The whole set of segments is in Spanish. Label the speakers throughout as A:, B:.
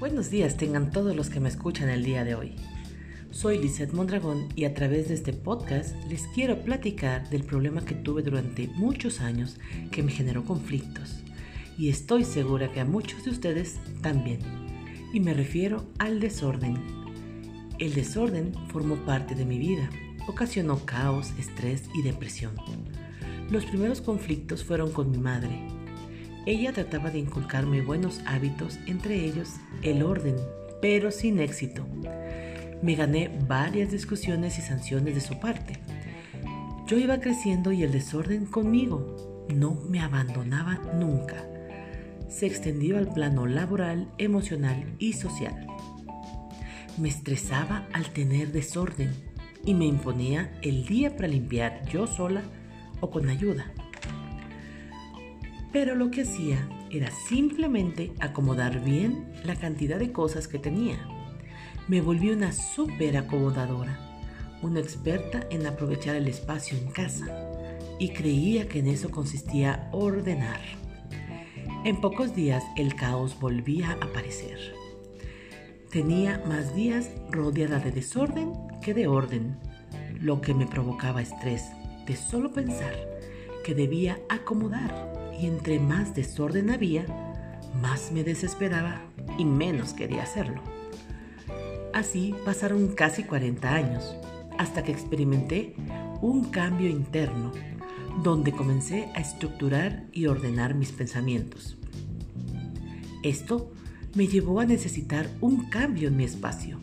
A: Buenos días tengan todos los que me escuchan el día de hoy. Soy Lizeth Mondragón y a través de este podcast les quiero platicar del problema que tuve durante muchos años que me generó conflictos. Y estoy segura que a muchos de ustedes también. Y me refiero al desorden. El desorden formó parte de mi vida. Ocasionó caos, estrés y depresión. Los primeros conflictos fueron con mi madre, ella trataba de inculcarme buenos hábitos, entre ellos el orden, pero sin éxito. Me gané varias discusiones y sanciones de su parte. Yo iba creciendo y el desorden conmigo no me abandonaba nunca. Se extendió al plano laboral, emocional y social. Me estresaba al tener desorden y me imponía el día para limpiar yo sola o con ayuda pero lo que hacía era simplemente acomodar bien la cantidad de cosas que tenía. Me volví una súper acomodadora, una experta en aprovechar el espacio en casa y creía que en eso consistía ordenar. En pocos días el caos volvía a aparecer. Tenía más días rodeada de desorden que de orden, lo que me provocaba estrés de solo pensar que debía acomodar y entre más desorden había, más me desesperaba y menos quería hacerlo. Así pasaron casi 40 años, hasta que experimenté un cambio interno, donde comencé a estructurar y ordenar mis pensamientos. Esto me llevó a necesitar un cambio en mi espacio.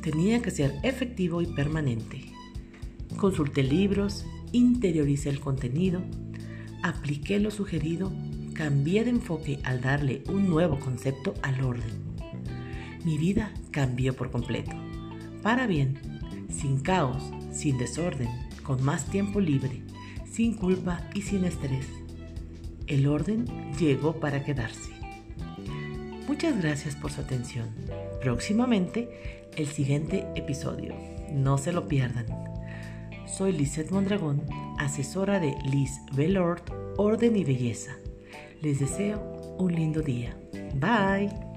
A: Tenía que ser efectivo y permanente. Consulté libros, interioricé el contenido apliqué lo sugerido, cambié de enfoque al darle un nuevo concepto al orden. Mi vida cambió por completo. Para bien, sin caos, sin desorden, con más tiempo libre, sin culpa y sin estrés. El orden llegó para quedarse. Muchas gracias por su atención. Próximamente el siguiente episodio. No se lo pierdan. Soy Lizeth Mondragón, asesora de Liz Bellord Orden y Belleza. Les deseo un lindo día. Bye.